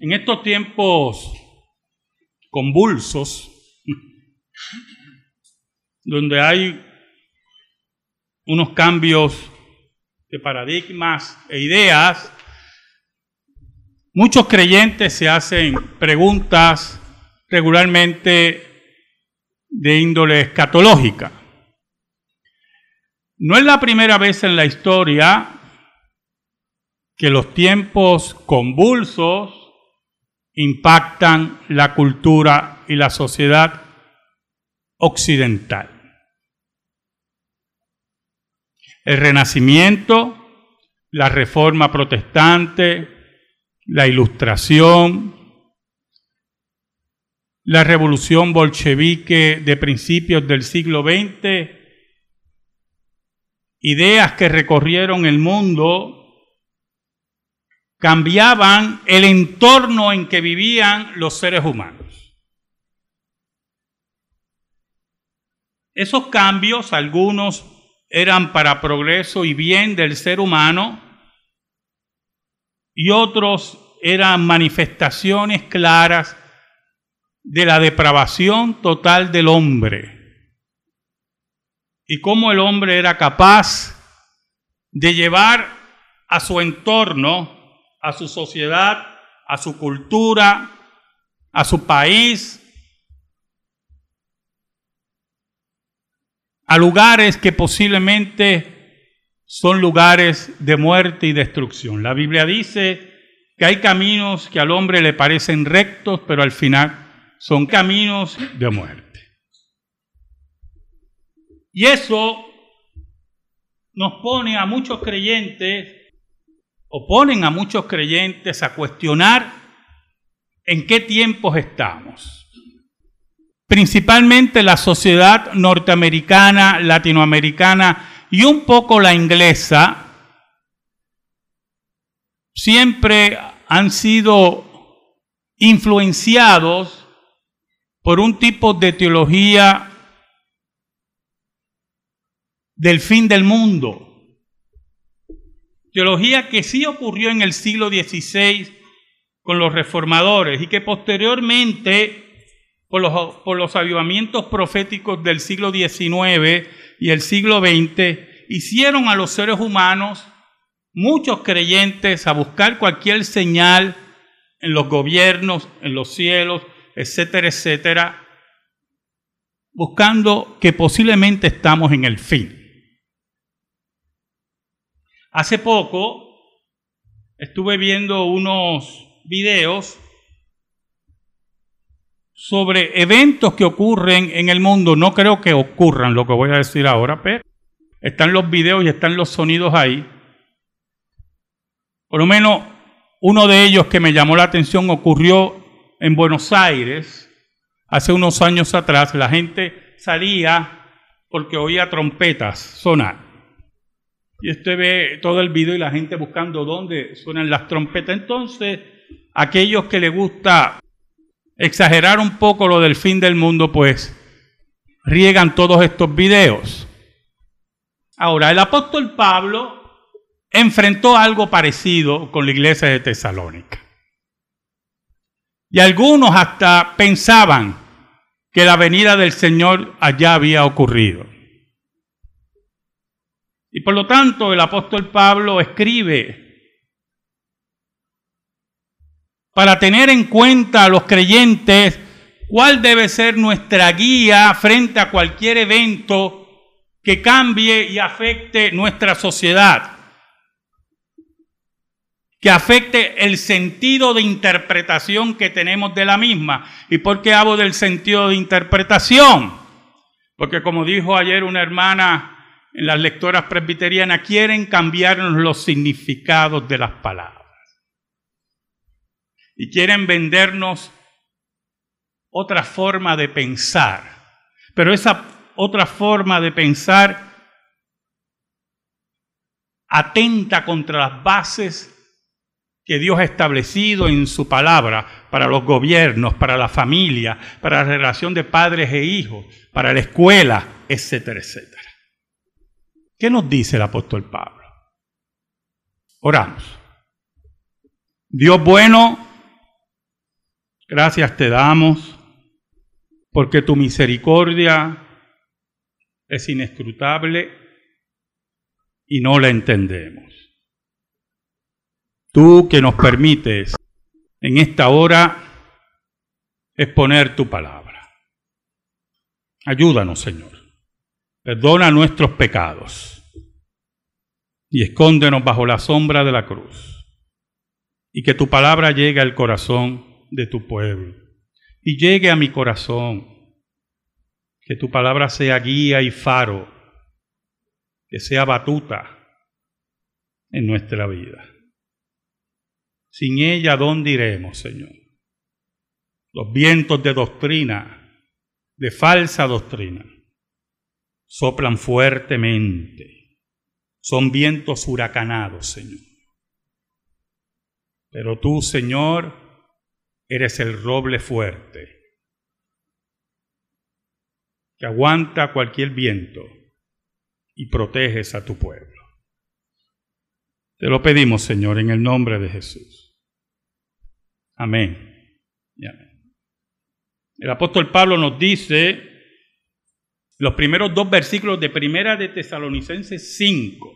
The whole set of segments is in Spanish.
En estos tiempos convulsos, donde hay unos cambios de paradigmas e ideas, muchos creyentes se hacen preguntas regularmente de índole escatológica. No es la primera vez en la historia que los tiempos convulsos impactan la cultura y la sociedad occidental. El renacimiento, la reforma protestante, la ilustración, la revolución bolchevique de principios del siglo XX, ideas que recorrieron el mundo cambiaban el entorno en que vivían los seres humanos. Esos cambios, algunos eran para progreso y bien del ser humano y otros eran manifestaciones claras de la depravación total del hombre y cómo el hombre era capaz de llevar a su entorno a su sociedad, a su cultura, a su país, a lugares que posiblemente son lugares de muerte y destrucción. La Biblia dice que hay caminos que al hombre le parecen rectos, pero al final son caminos de muerte. Y eso nos pone a muchos creyentes oponen a muchos creyentes a cuestionar en qué tiempos estamos. Principalmente la sociedad norteamericana, latinoamericana y un poco la inglesa siempre han sido influenciados por un tipo de teología del fin del mundo Que sí ocurrió en el siglo XVI con los reformadores y que posteriormente, por los, por los avivamientos proféticos del siglo XIX y el siglo XX, hicieron a los seres humanos, muchos creyentes, a buscar cualquier señal en los gobiernos, en los cielos, etcétera, etcétera, buscando que posiblemente estamos en el fin. Hace poco estuve viendo unos videos sobre eventos que ocurren en el mundo. No creo que ocurran lo que voy a decir ahora, pero están los videos y están los sonidos ahí. Por lo menos uno de ellos que me llamó la atención ocurrió en Buenos Aires hace unos años atrás. La gente salía porque oía trompetas sonar. Y usted ve todo el video y la gente buscando dónde suenan las trompetas. Entonces, aquellos que les gusta exagerar un poco lo del fin del mundo, pues riegan todos estos videos. Ahora, el apóstol Pablo enfrentó algo parecido con la iglesia de Tesalónica. Y algunos hasta pensaban que la venida del Señor allá había ocurrido. Y por lo tanto el apóstol Pablo escribe para tener en cuenta a los creyentes cuál debe ser nuestra guía frente a cualquier evento que cambie y afecte nuestra sociedad, que afecte el sentido de interpretación que tenemos de la misma. ¿Y por qué hablo del sentido de interpretación? Porque como dijo ayer una hermana las lectoras presbiterianas quieren cambiarnos los significados de las palabras. Y quieren vendernos otra forma de pensar. Pero esa otra forma de pensar atenta contra las bases que Dios ha establecido en su palabra para los gobiernos, para la familia, para la relación de padres e hijos, para la escuela, etcétera, etcétera. ¿Qué nos dice el apóstol Pablo? Oramos. Dios bueno, Gracias te damos porque tu misericordia es inescrutable y no la entendemos. Tú que nos permites en esta hora exponer tu palabra. Ayúdanos, Señor. Perdona nuestros pecados y escóndenos bajo la sombra de la cruz. Y que tu palabra llegue al corazón de tu pueblo y llegue a mi corazón. Que tu palabra sea guía y faro, que sea batuta en nuestra vida. Sin ella, ¿dónde iremos, Señor? Los vientos de doctrina, de falsa doctrina, soplan fuertemente. Son vientos huracanados, Señor. Pero tú, Señor, eres el roble fuerte que aguanta cualquier viento y proteges a tu pueblo. Te lo pedimos, Señor, en el nombre de Jesús. Amén. El apóstol Pablo nos dice los primeros dos versículos de Primera de Tesalonicenses 5,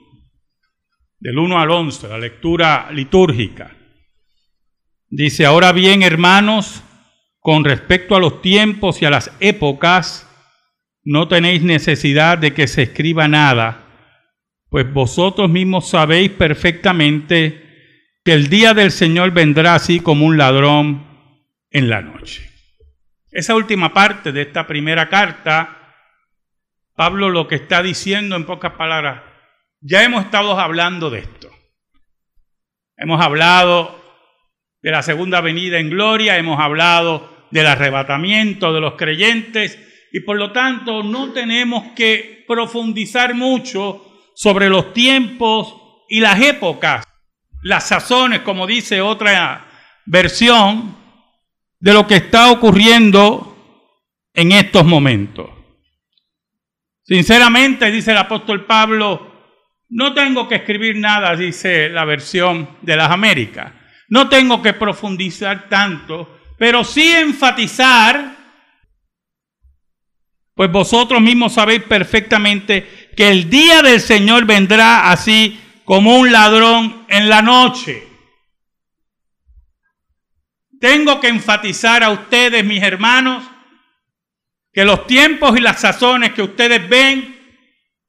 del 1 al 11, la lectura litúrgica. Dice, ahora bien, hermanos, con respecto a los tiempos y a las épocas, no tenéis necesidad de que se escriba nada pues vosotros mismos sabéis perfectamente que el día del Señor vendrá así como un ladrón en la noche. Esa última parte de esta primera carta, Pablo lo que está diciendo en pocas palabras, ya hemos estado hablando de esto. Hemos hablado de la segunda venida en gloria, hemos hablado del arrebatamiento de los creyentes y por lo tanto no tenemos que profundizar mucho sobre los tiempos y las épocas, las sazones, como dice otra versión, de lo que está ocurriendo en estos momentos. Sinceramente, dice el apóstol Pablo, no tengo que escribir nada, dice la versión de las Américas. No tengo que profundizar tanto, pero sí enfatizar, pues vosotros mismos sabéis perfectamente que el día del Señor vendrá así como un ladrón en la noche. Tengo que enfatizar a ustedes, mis hermanos, que los tiempos y las sazones que ustedes ven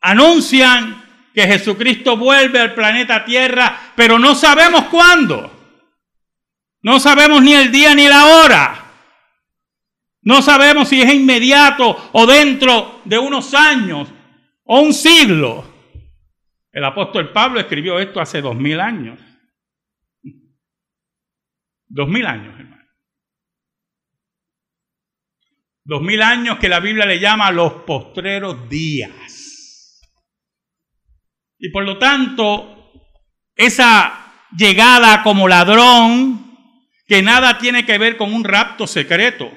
anuncian que Jesucristo vuelve al planeta Tierra, pero no sabemos cuándo. No sabemos ni el día ni la hora. No sabemos si es inmediato o dentro de unos años o un siglo. El apóstol Pablo escribió esto hace dos mil años. Dos mil años. Dos mil años que la Biblia le llama los postreros días. Y por lo tanto, esa llegada como ladrón, que nada tiene que ver con un rapto secreto,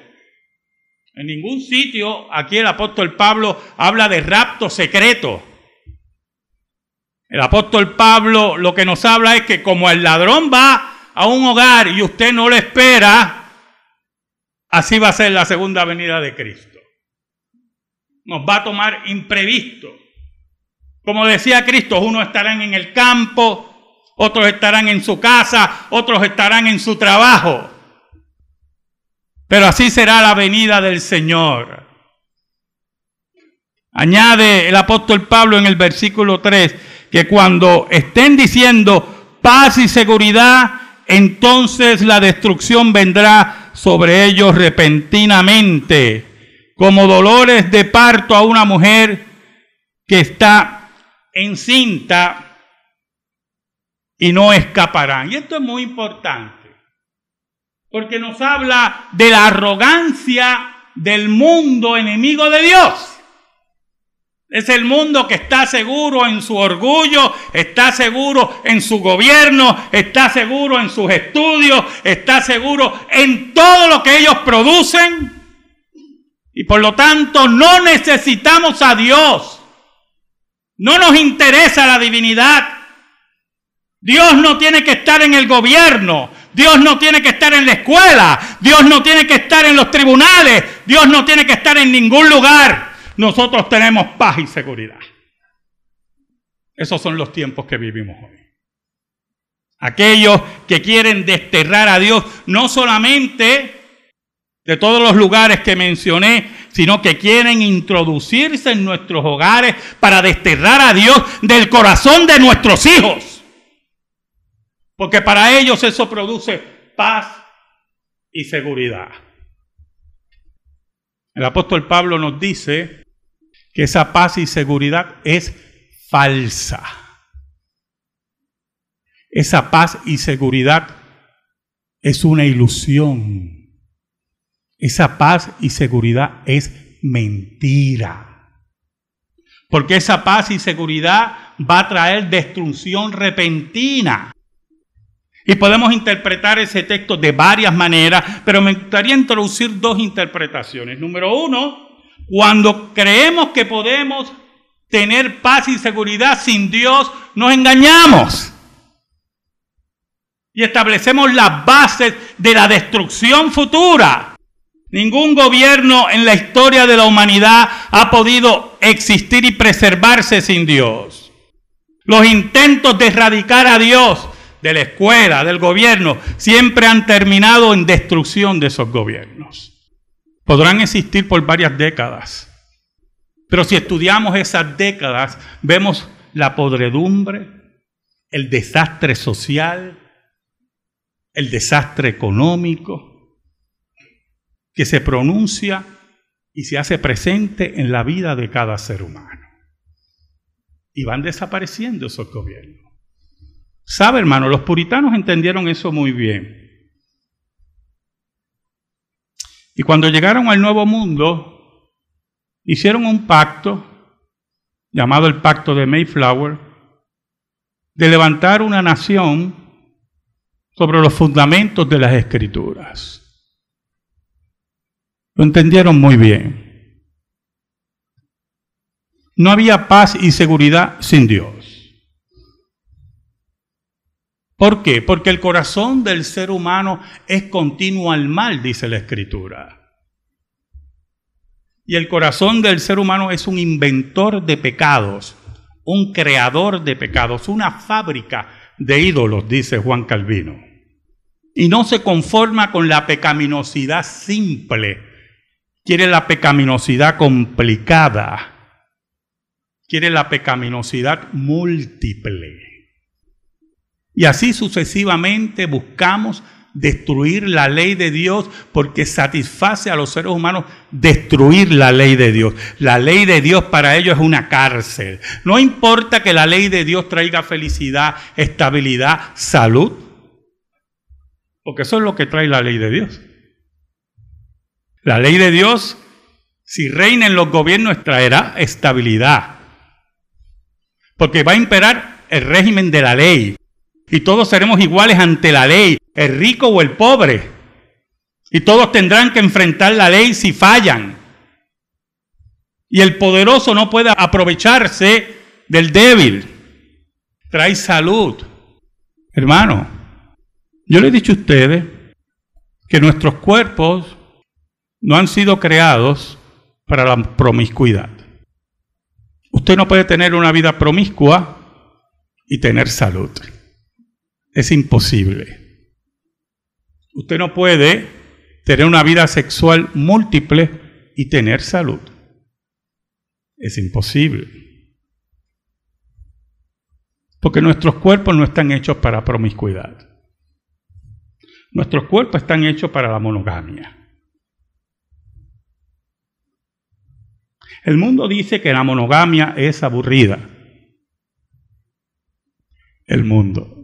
en ningún sitio aquí el apóstol Pablo habla de rapto secreto. El apóstol Pablo lo que nos habla es que como el ladrón va a un hogar y usted no lo espera, así va a ser la segunda venida de Cristo. Nos va a tomar imprevisto. Como decía Cristo, unos estarán en el campo, otros estarán en su casa, otros estarán en su trabajo. Pero así será la venida del Señor. Añade el apóstol Pablo en el versículo 3 que cuando estén diciendo paz y seguridad, entonces la destrucción vendrá sobre ellos repentinamente, como dolores de parto a una mujer que está encinta y no escaparán. Y esto es muy importante porque nos habla de la arrogancia del mundo enemigo de Dios. Es el mundo que está seguro en su orgullo, está seguro en su gobierno, está seguro en sus estudios, está seguro en todo lo que ellos producen. Y por lo tanto no necesitamos a Dios. No nos interesa la divinidad. Dios no tiene que estar en el gobierno. Dios no tiene que estar en la escuela. Dios no tiene que estar en los tribunales. Dios no tiene que estar en ningún lugar. Nosotros tenemos paz y seguridad. Esos son los tiempos que vivimos hoy. Aquellos que quieren desterrar a Dios no solamente de todos los lugares que mencioné, sino que quieren introducirse en nuestros hogares para desterrar a Dios del corazón de nuestros hijos. Porque para ellos eso produce paz y seguridad. El apóstol Pablo nos dice que esa paz y seguridad es falsa. Esa paz y seguridad es una ilusión. Esa paz y seguridad es mentira. Porque esa paz y seguridad va a traer destrucción repentina. Y podemos interpretar ese texto de varias maneras, pero me gustaría introducir dos interpretaciones. Número uno, cuando creemos que podemos tener paz y seguridad sin Dios, nos engañamos. Y establecemos las bases de la destrucción futura. Ningún gobierno en la historia de la humanidad ha podido existir y preservarse sin Dios. Los intentos de erradicar a Dios de la escuela, del gobierno, siempre han terminado en destrucción de esos gobiernos. Podrán existir por varias décadas, pero si estudiamos esas décadas, vemos la podredumbre, el desastre social, el desastre económico, que se pronuncia y se hace presente en la vida de cada ser humano. Y van desapareciendo esos gobiernos. ¿Sabe, hermano? Los puritanos entendieron eso muy bien. Y cuando llegaron al Nuevo Mundo, hicieron un pacto, llamado el Pacto de Mayflower, de levantar una nación sobre los fundamentos de las escrituras. Lo entendieron muy bien. No había paz y seguridad sin Dios. ¿Por qué? Porque el corazón del ser humano es continuo al mal, dice la Escritura. Y el corazón del ser humano es un inventor de pecados, un creador de pecados, una fábrica de ídolos, dice Juan Calvino. Y no se conforma con la pecaminosidad simple quiere la pecaminosidad complicada, quiere la pecaminosidad múltiple. Y así sucesivamente buscamos destruir la ley de Dios porque satisface a los seres humanos destruir la ley de Dios. La ley de Dios para ellos es una cárcel. No importa que la ley de Dios traiga felicidad, estabilidad, salud, porque eso es lo que trae la ley de Dios. La ley de Dios, si reina en los gobiernos, traerá estabilidad. Porque va a imperar el régimen de la ley. Y todos seremos iguales ante la ley, el rico o el pobre. Y todos tendrán que enfrentar la ley si fallan. Y el poderoso no puede aprovecharse del débil. Trae salud. Hermano, yo le he dicho a ustedes que nuestros cuerpos no han sido creados para la promiscuidad. Usted no puede tener una vida promiscua y tener salud. Es imposible. Usted no puede tener una vida sexual múltiple y tener salud. Es imposible. Porque nuestros cuerpos no están hechos para promiscuidad. Nuestros cuerpos están hechos para la monogamia. El mundo dice que la monogamia es aburrida. El mundo.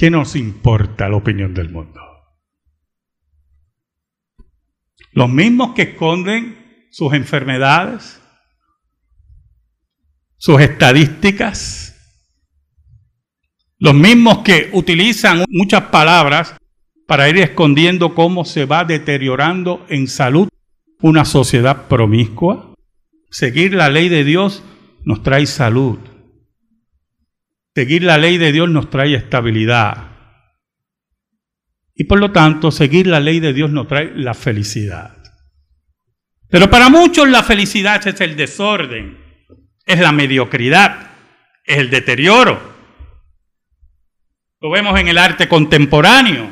¿Qué nos importa la opinión del mundo? Los mismos que esconden sus enfermedades, sus estadísticas, los mismos que utilizan muchas palabras para ir escondiendo cómo se va deteriorando en salud una sociedad promiscua. Seguir la ley de Dios nos trae salud. Seguir la ley de Dios nos trae estabilidad. Y por lo tanto, seguir la ley de Dios nos trae la felicidad. Pero para muchos la felicidad es el desorden, es la mediocridad, es el deterioro. Lo vemos en el arte contemporáneo,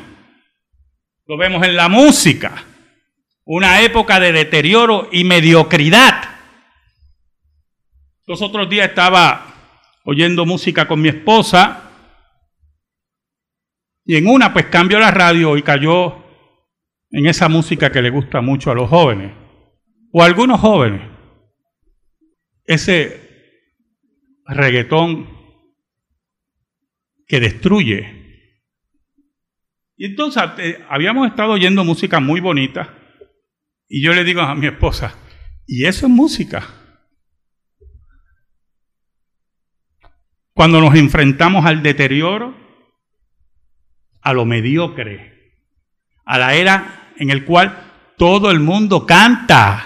lo vemos en la música, una época de deterioro y mediocridad. Los otros días estaba oyendo música con mi esposa y en una pues cambió la radio y cayó en esa música que le gusta mucho a los jóvenes o a algunos jóvenes. Ese reggaetón que destruye. Y entonces eh, habíamos estado oyendo música muy bonita y yo le digo a mi esposa, ¿y eso es música? Cuando nos enfrentamos al deterioro, a lo mediocre, a la era en el cual todo el mundo canta.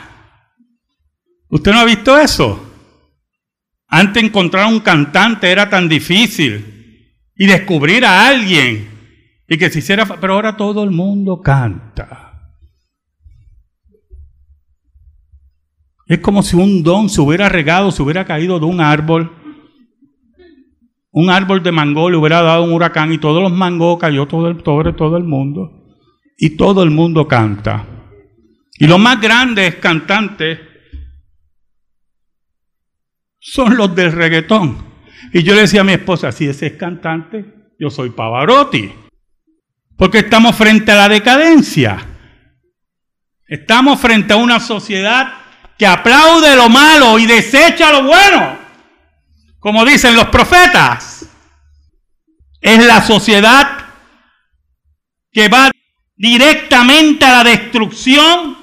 ¿Usted no ha visto eso? Antes encontrar un cantante era tan difícil y descubrir a alguien y que se hiciera, pero ahora todo el mundo canta. Es como si un don se hubiera regado, se hubiera caído de un árbol. Un árbol de mango le hubiera dado un huracán y todos los mangos cayó todo el, todo, todo el mundo. Y todo el mundo canta. Y los más grandes cantantes son los del reggaetón. Y yo le decía a mi esposa, si ese es cantante, yo soy Pavarotti. Porque estamos frente a la decadencia. Estamos frente a una sociedad que aplaude lo malo y desecha lo bueno. Como dicen los profetas. Es la sociedad que va directamente a la destrucción,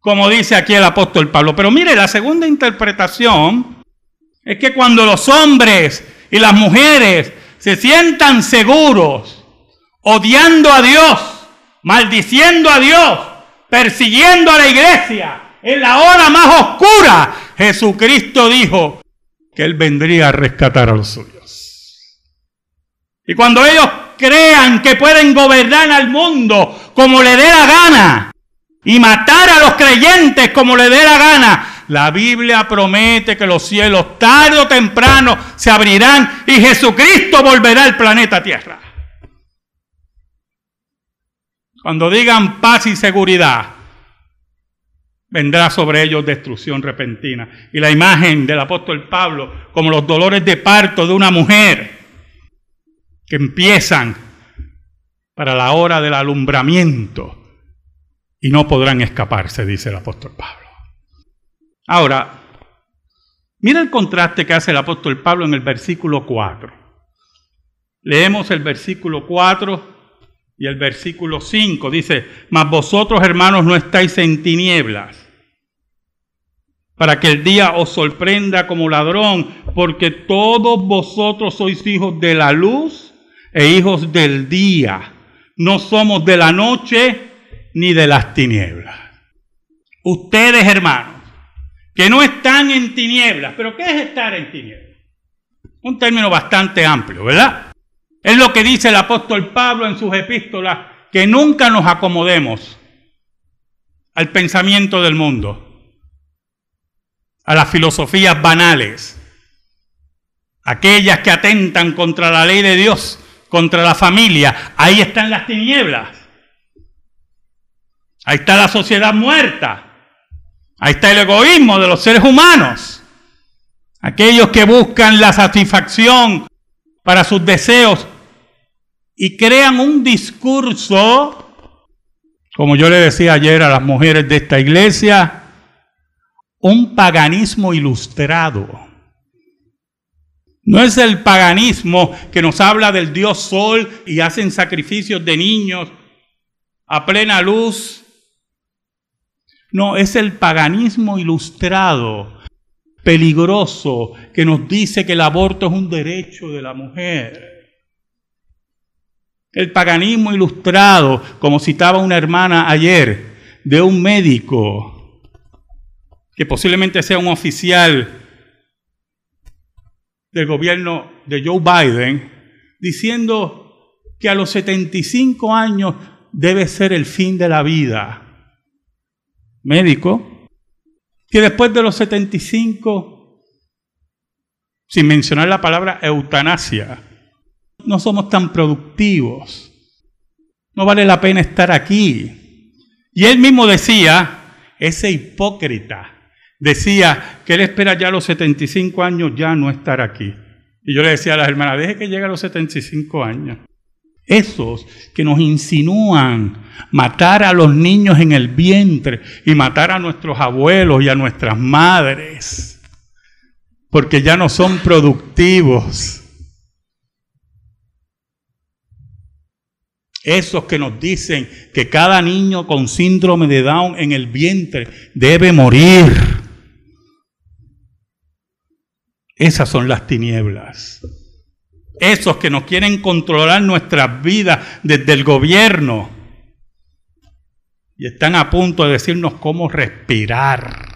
como dice aquí el apóstol Pablo. Pero mire, la segunda interpretación es que cuando los hombres y las mujeres se sientan seguros, odiando a Dios, maldiciendo a Dios, persiguiendo a la iglesia, en la hora más oscura, Jesucristo dijo que Él vendría a rescatar a los suyos. Y cuando ellos crean que pueden gobernar al mundo como le dé la gana y matar a los creyentes como le dé la gana, la Biblia promete que los cielos tarde o temprano se abrirán y Jesucristo volverá al planeta Tierra. Cuando digan paz y seguridad, vendrá sobre ellos destrucción repentina. Y la imagen del apóstol Pablo como los dolores de parto de una mujer que empiezan para la hora del alumbramiento y no podrán escaparse, dice el apóstol Pablo. Ahora, mira el contraste que hace el apóstol Pablo en el versículo 4. Leemos el versículo 4 y el versículo 5. Dice, mas vosotros hermanos no estáis en tinieblas para que el día os sorprenda como ladrón, porque todos vosotros sois hijos de la luz e hijos del día. No somos de la noche ni de las tinieblas. Ustedes, hermanos, que no están en tinieblas. ¿Pero qué es estar en tinieblas? Un término bastante amplio, ¿verdad? Es lo que dice el apóstol Pablo en sus epístolas, que nunca nos acomodemos al pensamiento del mundo, a las filosofías banales, aquellas que atentan contra la ley de Dios, contra la familia. Ahí están las tinieblas. Ahí está la sociedad muerta. Ahí está el egoísmo de los seres humanos. Aquellos que buscan la satisfacción para sus deseos y crean un discurso, como yo le decía ayer a las mujeres de esta iglesia, un paganismo ilustrado. No es el paganismo que nos habla del dios sol y hacen sacrificios de niños a plena luz no, es el paganismo ilustrado, peligroso, que nos dice que el aborto es un derecho de la mujer. El paganismo ilustrado, como citaba una hermana ayer, de un médico, que posiblemente sea un oficial del gobierno de Joe Biden diciendo que a los 75 años debe ser el fin de la vida. Médico, que después de los 75, sin mencionar la palabra eutanasia, no somos tan productivos. No vale la pena estar aquí. Y él mismo decía, ese hipócrita, decía que él espera ya los 75 años ya no estar aquí. Y yo le decía a las hermanas, deje que llegue a los 75 años. Esos que nos insinúan matar a los niños en el vientre y matar a nuestros abuelos y a nuestras madres, porque ya no son productivos. Esos que nos dicen que cada niño con síndrome de Down en el vientre debe morir. Esas son las tinieblas. Esos que nos quieren controlar nuestras vidas desde el gobierno y están a punto de decirnos cómo respirar.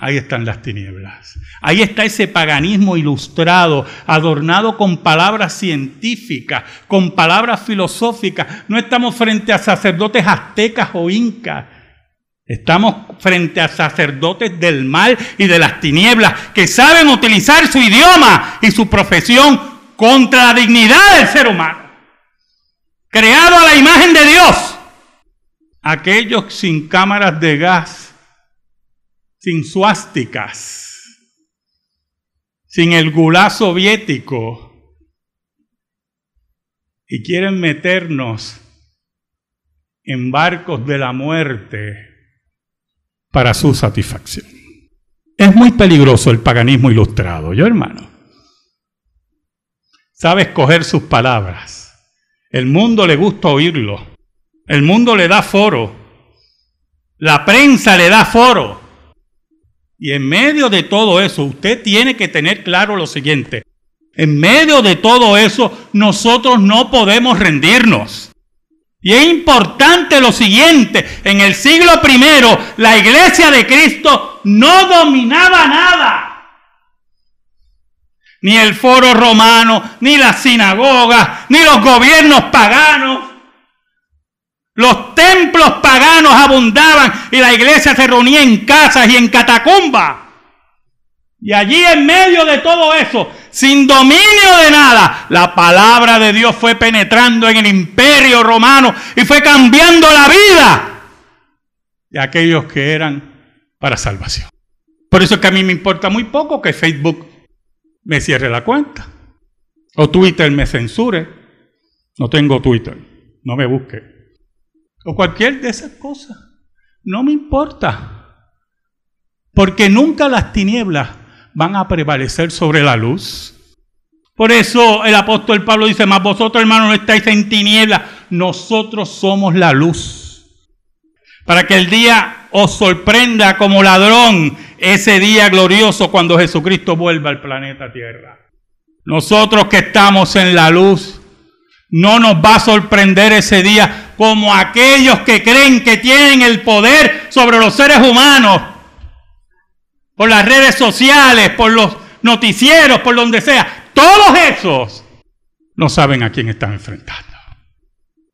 Ahí están las tinieblas. Ahí está ese paganismo ilustrado, adornado con palabras científicas, con palabras filosóficas. No estamos frente a sacerdotes aztecas o incas. Estamos frente a sacerdotes del mal y de las tinieblas que saben utilizar su idioma y su profesión contra la dignidad del ser humano. Creado a la imagen de Dios. Aquellos sin cámaras de gas, sin suásticas, sin el gulá soviético, y quieren meternos en barcos de la muerte para su satisfacción. Es muy peligroso el paganismo ilustrado, yo hermano. Sabe escoger sus palabras. El mundo le gusta oírlo. El mundo le da foro. La prensa le da foro. Y en medio de todo eso, usted tiene que tener claro lo siguiente. En medio de todo eso, nosotros no podemos rendirnos. Y es importante lo siguiente, en el siglo I la iglesia de Cristo no dominaba nada. Ni el foro romano, ni las sinagogas, ni los gobiernos paganos. Los templos paganos abundaban y la iglesia se reunía en casas y en catacumbas. Y allí en medio de todo eso sin dominio de nada, la palabra de Dios fue penetrando en el imperio romano y fue cambiando la vida de aquellos que eran para salvación. Por eso es que a mí me importa muy poco que Facebook me cierre la cuenta o Twitter me censure. No tengo Twitter, no me busque. O cualquier de esas cosas. No me importa. Porque nunca las tinieblas van a prevalecer sobre la luz. Por eso el apóstol Pablo dice, más vosotros hermanos no estáis en tinieblas, nosotros somos la luz. Para que el día os sorprenda como ladrón, ese día glorioso cuando Jesucristo vuelva al planeta Tierra. Nosotros que estamos en la luz, no nos va a sorprender ese día como aquellos que creen que tienen el poder sobre los seres humanos por las redes sociales, por los noticieros, por donde sea. Todos esos no saben a quién están enfrentando.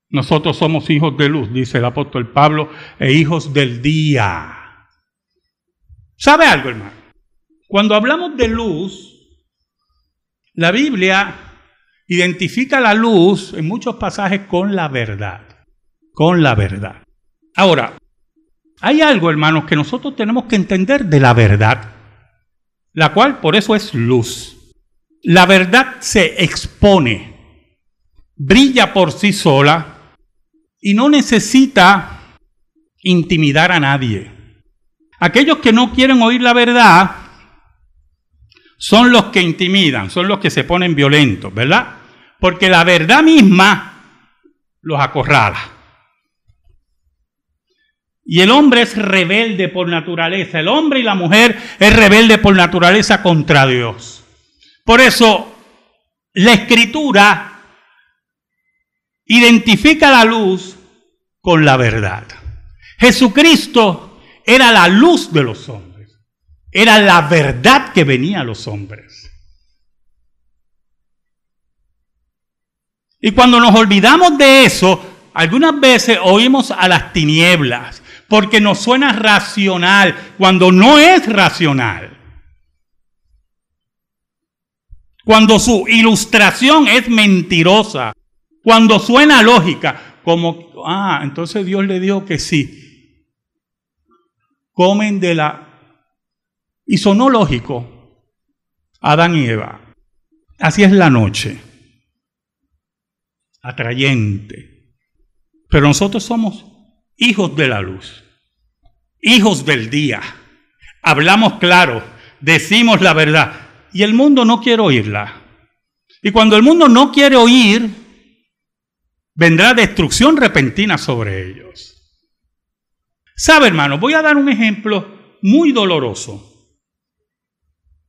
Nosotros somos hijos de luz, dice el apóstol Pablo, e hijos del día. ¿Sabe algo, hermano? Cuando hablamos de luz, la Biblia identifica la luz en muchos pasajes con la verdad. Con la verdad. Ahora, hay algo, hermanos, que nosotros tenemos que entender de la verdad, la cual por eso es luz. La verdad se expone, brilla por sí sola y no necesita intimidar a nadie. Aquellos que no quieren oír la verdad son los que intimidan, son los que se ponen violentos, ¿verdad? Porque la verdad misma los acorrala. Y el hombre es rebelde por naturaleza. El hombre y la mujer es rebelde por naturaleza contra Dios. Por eso la escritura identifica la luz con la verdad. Jesucristo era la luz de los hombres. Era la verdad que venía a los hombres. Y cuando nos olvidamos de eso, algunas veces oímos a las tinieblas porque nos suena racional, cuando no es racional. Cuando su ilustración es mentirosa, cuando suena lógica, como, ah, entonces Dios le dijo que sí, comen de la... Y sonó lógico, Adán y Eva. Así es la noche atrayente. Pero nosotros somos hijos de la luz, hijos del día. Hablamos claro, decimos la verdad y el mundo no quiere oírla. Y cuando el mundo no quiere oír, vendrá destrucción repentina sobre ellos. ¿Sabe, hermano? Voy a dar un ejemplo muy doloroso.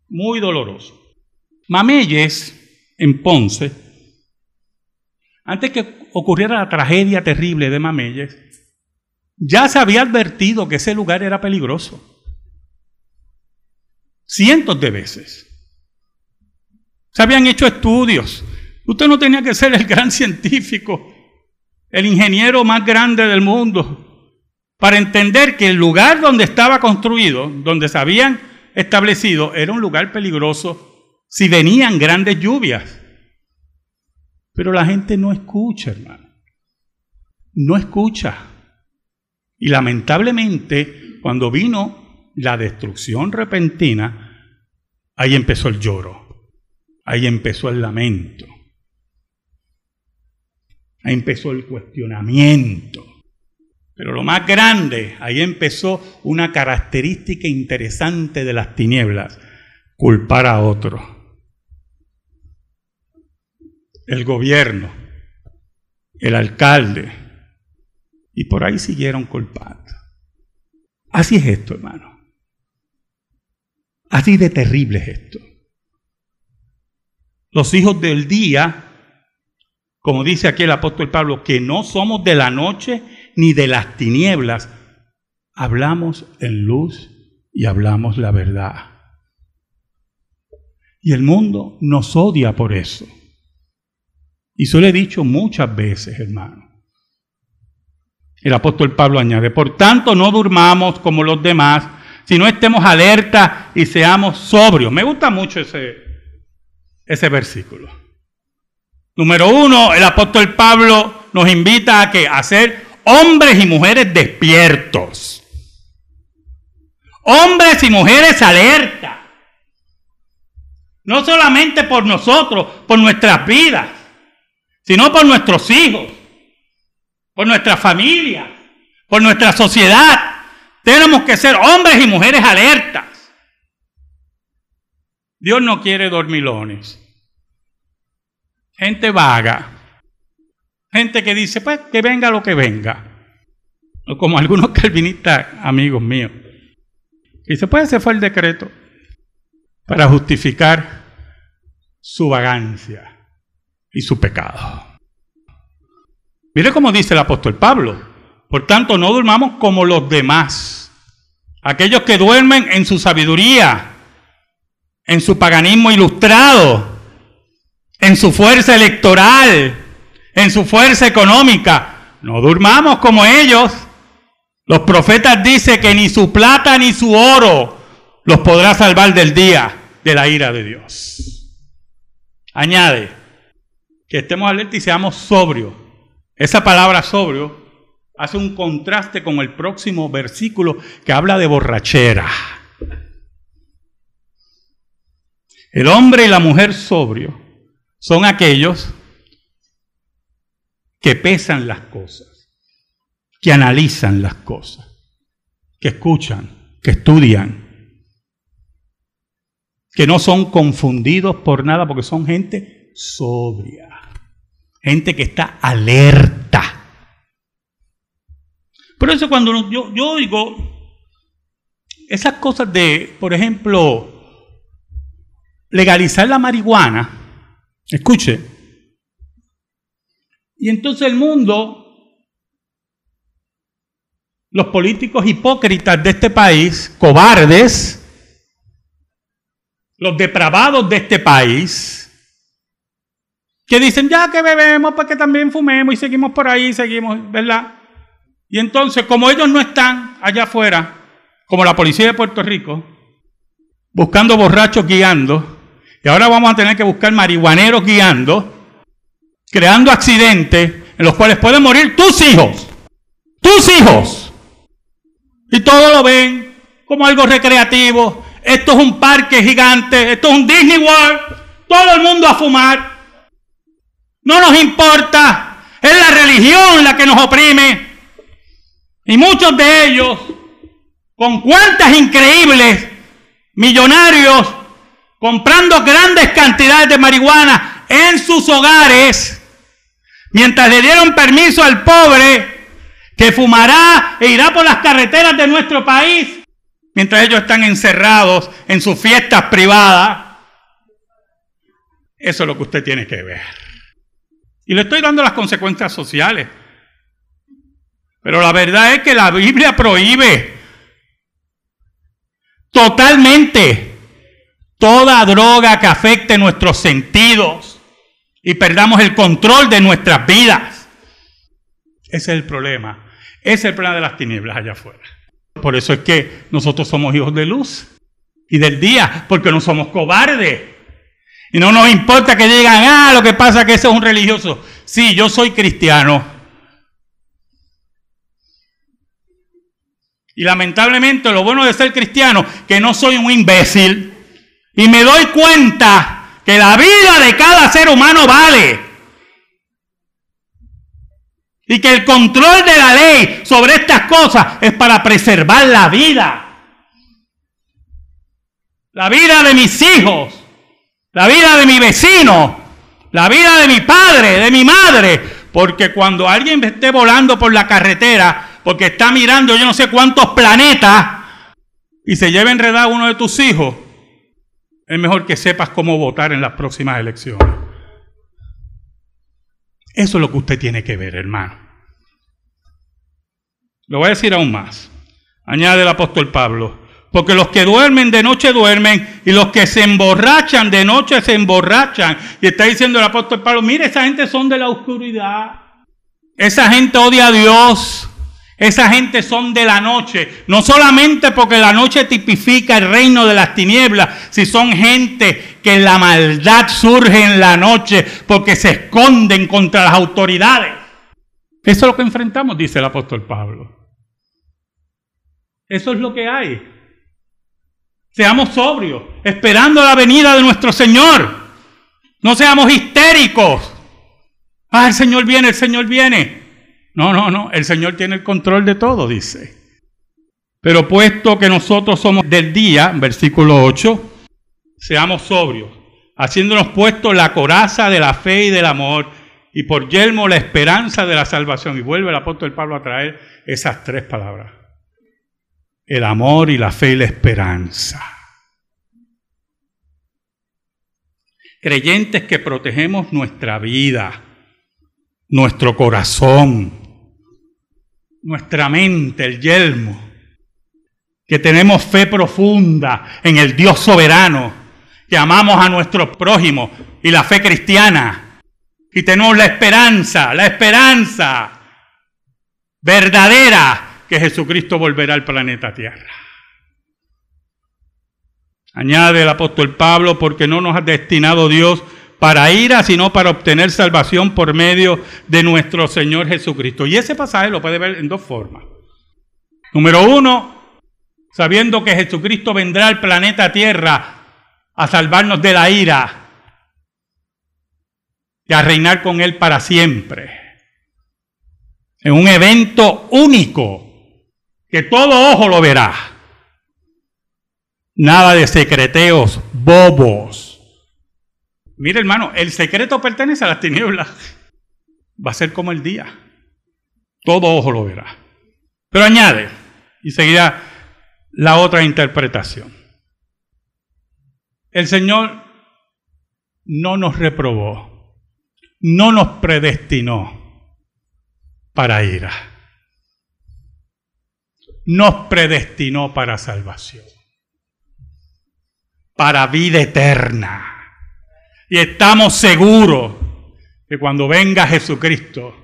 Muy doloroso. Mameyes, en Ponce, antes que ocurriera la tragedia terrible de Mameyes, ya se había advertido que ese lugar era peligroso. Cientos de veces. Se habían hecho estudios. Usted no tenía que ser el gran científico, el ingeniero más grande del mundo, para entender que el lugar donde estaba construido, donde se habían establecido, era un lugar peligroso si venían grandes lluvias. Pero la gente no escucha, hermano. No escucha. Y lamentablemente, cuando vino la destrucción repentina, ahí empezó el lloro. Ahí empezó el lamento. Ahí empezó el cuestionamiento. Pero lo más grande, ahí empezó una característica interesante de las tinieblas, culpar a otro el gobierno, el alcalde, y por ahí siguieron culpando. Así es esto, hermano. Así de terrible es esto. Los hijos del día, como dice aquí el apóstol Pablo, que no somos de la noche ni de las tinieblas, hablamos en luz y hablamos la verdad. Y el mundo nos odia por eso. Y eso lo he dicho muchas veces, hermano. El apóstol Pablo añade, por tanto no durmamos como los demás, sino estemos alerta y seamos sobrios. Me gusta mucho ese, ese versículo. Número uno, el apóstol Pablo nos invita a que a ser hombres y mujeres despiertos. Hombres y mujeres alerta. No solamente por nosotros, por nuestras vidas sino por nuestros hijos, por nuestra familia, por nuestra sociedad. Tenemos que ser hombres y mujeres alertas. Dios no quiere dormilones. Gente vaga. Gente que dice, pues que venga lo que venga. O como algunos calvinistas amigos míos. Y se puede, ese fue el decreto para justificar su vagancia y su pecado. Mire cómo dice el apóstol Pablo. Por tanto, no durmamos como los demás. Aquellos que duermen en su sabiduría, en su paganismo ilustrado, en su fuerza electoral, en su fuerza económica. No durmamos como ellos. Los profetas dicen que ni su plata ni su oro los podrá salvar del día de la ira de Dios. Añade, que estemos alerta y seamos sobrios. Esa palabra sobrio hace un contraste con el próximo versículo que habla de borrachera. El hombre y la mujer sobrio son aquellos que pesan las cosas, que analizan las cosas, que escuchan, que estudian, que no son confundidos por nada porque son gente sobria gente que está alerta. Por eso cuando yo, yo oigo esas cosas de, por ejemplo, legalizar la marihuana, escuche, y entonces el mundo, los políticos hipócritas de este país, cobardes, los depravados de este país, que dicen, ya que bebemos, pues que también fumemos y seguimos por ahí, seguimos, ¿verdad? Y entonces, como ellos no están allá afuera, como la policía de Puerto Rico, buscando borrachos guiando, y ahora vamos a tener que buscar marihuaneros guiando, creando accidentes en los cuales pueden morir tus hijos, tus hijos. Y todo lo ven como algo recreativo. Esto es un parque gigante, esto es un Disney World, todo el mundo a fumar. No nos importa. Es la religión la que nos oprime. Y muchos de ellos, con cuentas increíbles, millonarios, comprando grandes cantidades de marihuana en sus hogares, mientras le dieron permiso al pobre que fumará e irá por las carreteras de nuestro país, mientras ellos están encerrados en sus fiestas privadas. Eso es lo que usted tiene que ver. Y le estoy dando las consecuencias sociales. Pero la verdad es que la Biblia prohíbe totalmente toda droga que afecte nuestros sentidos y perdamos el control de nuestras vidas. Ese es el problema. Ese es el problema de las tinieblas allá afuera. Por eso es que nosotros somos hijos de luz y del día, porque no somos cobardes. Y no nos importa que digan, ah, lo que pasa es que ese es un religioso. Sí, yo soy cristiano. Y lamentablemente lo bueno de ser cristiano, que no soy un imbécil. Y me doy cuenta que la vida de cada ser humano vale. Y que el control de la ley sobre estas cosas es para preservar la vida. La vida de mis hijos la vida de mi vecino, la vida de mi padre, de mi madre, porque cuando alguien esté volando por la carretera, porque está mirando yo no sé cuántos planetas, y se lleve enredado uno de tus hijos, es mejor que sepas cómo votar en las próximas elecciones. Eso es lo que usted tiene que ver, hermano. Lo voy a decir aún más. Añade el apóstol Pablo. Porque los que duermen de noche duermen y los que se emborrachan de noche se emborrachan. Y está diciendo el apóstol Pablo, mire, esa gente son de la oscuridad. Esa gente odia a Dios. Esa gente son de la noche. No solamente porque la noche tipifica el reino de las tinieblas, si son gente que la maldad surge en la noche porque se esconden contra las autoridades. Eso es lo que enfrentamos, dice el apóstol Pablo. Eso es lo que hay. Seamos sobrios, esperando la venida de nuestro Señor. No seamos histéricos. Ah, el Señor viene, el Señor viene. No, no, no, el Señor tiene el control de todo, dice. Pero puesto que nosotros somos del día, versículo 8, seamos sobrios, haciéndonos puesto la coraza de la fe y del amor, y por yelmo la esperanza de la salvación. Y vuelve el apóstol Pablo a traer esas tres palabras el amor y la fe y la esperanza. Creyentes que protegemos nuestra vida, nuestro corazón, nuestra mente, el yelmo, que tenemos fe profunda en el Dios soberano, que amamos a nuestro prójimo y la fe cristiana, y tenemos la esperanza, la esperanza verdadera que Jesucristo volverá al planeta Tierra. Añade el apóstol Pablo, porque no nos ha destinado Dios para ira, sino para obtener salvación por medio de nuestro Señor Jesucristo. Y ese pasaje lo puede ver en dos formas. Número uno, sabiendo que Jesucristo vendrá al planeta Tierra a salvarnos de la ira y a reinar con Él para siempre. En un evento único que todo ojo lo verá. Nada de secreteos bobos. Mire hermano, el secreto pertenece a las tinieblas. Va a ser como el día. Todo ojo lo verá. Pero añade, y seguirá la otra interpretación. El Señor no nos reprobó, no nos predestinó para ira nos predestinó para salvación, para vida eterna. Y estamos seguros que cuando venga Jesucristo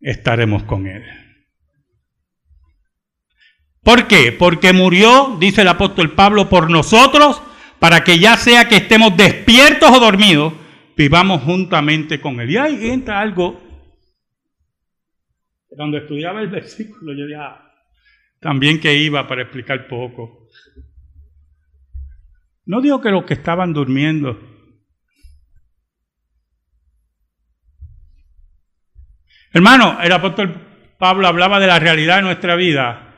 estaremos con Él. ¿Por qué? Porque murió, dice el apóstol Pablo, por nosotros, para que ya sea que estemos despiertos o dormidos, vivamos juntamente con Él. Y ahí entra algo. Cuando estudiaba el versículo, yo ya ah, también que iba para explicar poco. No digo que los que estaban durmiendo. Hermano, el apóstol Pablo hablaba de la realidad de nuestra vida.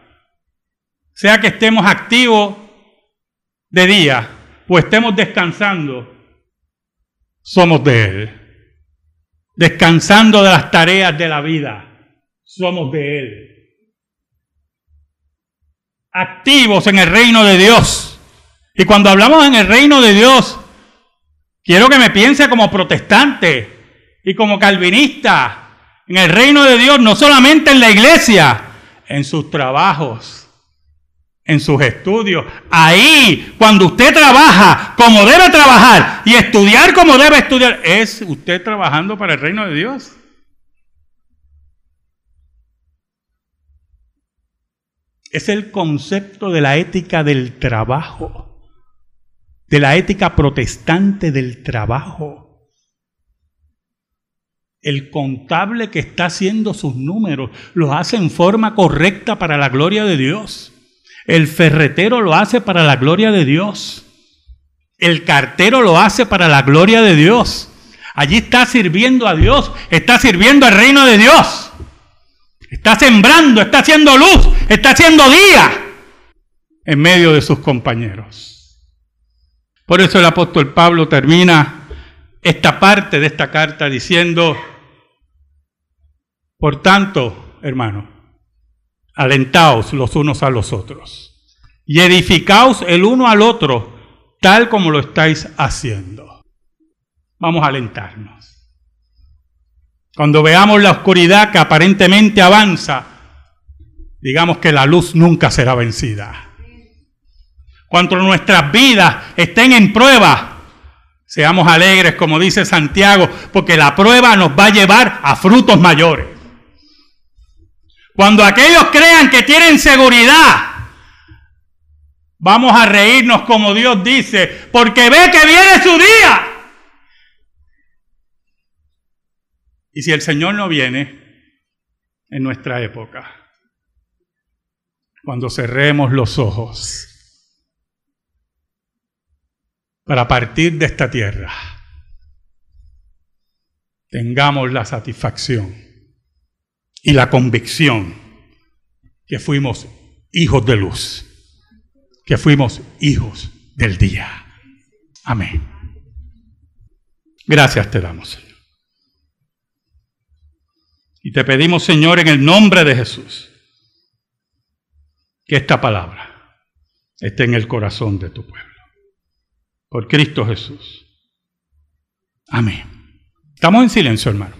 Sea que estemos activos de día o estemos descansando, somos de Él. Descansando de las tareas de la vida, somos de Él. Activos en el reino de Dios. Y cuando hablamos en el reino de Dios, quiero que me piense como protestante y como calvinista. En el reino de Dios, no solamente en la iglesia, en sus trabajos en sus estudios. Ahí, cuando usted trabaja como debe trabajar y estudiar como debe estudiar, ¿es usted trabajando para el reino de Dios? Es el concepto de la ética del trabajo, de la ética protestante del trabajo. El contable que está haciendo sus números los hace en forma correcta para la gloria de Dios. El ferretero lo hace para la gloria de Dios. El cartero lo hace para la gloria de Dios. Allí está sirviendo a Dios, está sirviendo al reino de Dios. Está sembrando, está haciendo luz, está haciendo día en medio de sus compañeros. Por eso el apóstol Pablo termina esta parte de esta carta diciendo, por tanto, hermano, alentaos los unos a los otros y edificaos el uno al otro, tal como lo estáis haciendo. Vamos a alentarnos. Cuando veamos la oscuridad que aparentemente avanza, digamos que la luz nunca será vencida. Cuando nuestras vidas estén en prueba, seamos alegres, como dice Santiago, porque la prueba nos va a llevar a frutos mayores. Cuando aquellos crean que tienen seguridad, vamos a reírnos como Dios dice, porque ve que viene su día. Y si el Señor no viene en nuestra época, cuando cerremos los ojos para partir de esta tierra, tengamos la satisfacción y la convicción que fuimos hijos de luz, que fuimos hijos del día. Amén. Gracias te damos. Y te pedimos, Señor, en el nombre de Jesús, que esta palabra esté en el corazón de tu pueblo. Por Cristo Jesús. Amén. Estamos en silencio, hermano.